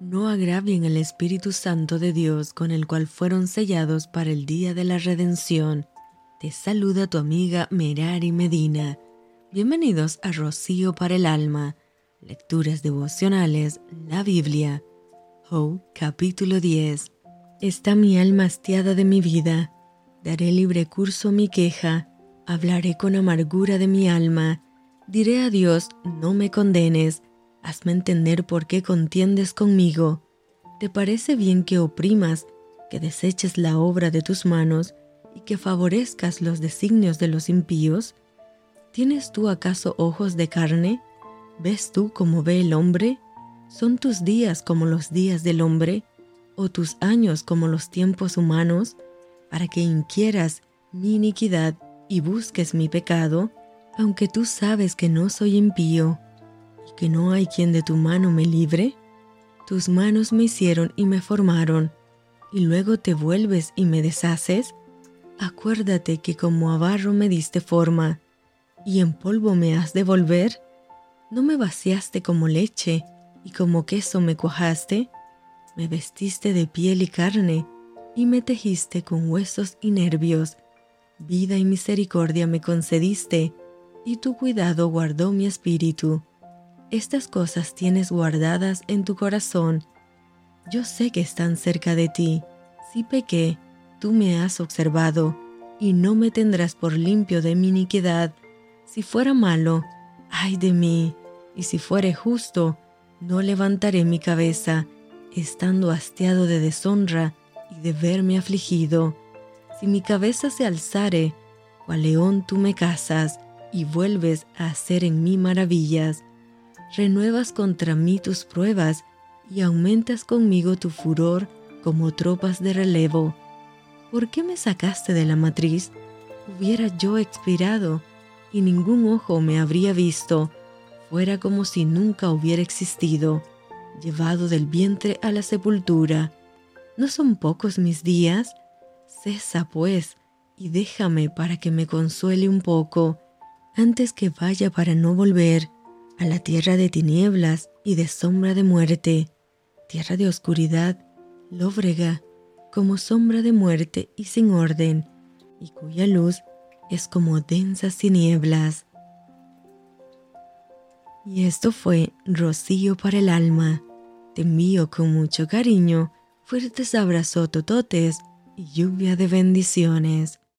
no agravien el Espíritu Santo de Dios con el cual fueron sellados para el día de la redención. Te saluda tu amiga Merari Medina. Bienvenidos a Rocío para el Alma, Lecturas Devocionales, la Biblia. Oh, capítulo 10. Está mi alma hastiada de mi vida. Daré libre curso a mi queja. Hablaré con amargura de mi alma. Diré a Dios, no me condenes Hazme entender por qué contiendes conmigo. ¿Te parece bien que oprimas, que deseches la obra de tus manos y que favorezcas los designios de los impíos? ¿Tienes tú acaso ojos de carne? ¿Ves tú como ve el hombre? ¿Son tus días como los días del hombre? ¿O tus años como los tiempos humanos? Para que inquieras mi iniquidad y busques mi pecado, aunque tú sabes que no soy impío que no hay quien de tu mano me libre? Tus manos me hicieron y me formaron, y luego te vuelves y me deshaces. Acuérdate que como a barro me diste forma, y en polvo me has de volver. ¿No me vaciaste como leche, y como queso me cuajaste? Me vestiste de piel y carne, y me tejiste con huesos y nervios. Vida y misericordia me concediste, y tu cuidado guardó mi espíritu. Estas cosas tienes guardadas en tu corazón. Yo sé que están cerca de ti. Si pequé, tú me has observado, y no me tendrás por limpio de mi iniquidad. Si fuera malo, ay de mí, y si fuere justo, no levantaré mi cabeza, estando hastiado de deshonra y de verme afligido. Si mi cabeza se alzare, cual león tú me cazas, y vuelves a hacer en mí maravillas renuevas contra mí tus pruebas y aumentas conmigo tu furor como tropas de relevo. ¿Por qué me sacaste de la matriz? Hubiera yo expirado y ningún ojo me habría visto, fuera como si nunca hubiera existido, llevado del vientre a la sepultura. ¿No son pocos mis días? Cesa, pues, y déjame para que me consuele un poco, antes que vaya para no volver a la tierra de tinieblas y de sombra de muerte, tierra de oscuridad, lóbrega, como sombra de muerte y sin orden, y cuya luz es como densas tinieblas. Y esto fue Rocío para el alma. Te envío con mucho cariño, fuertes abrazos tototes y lluvia de bendiciones.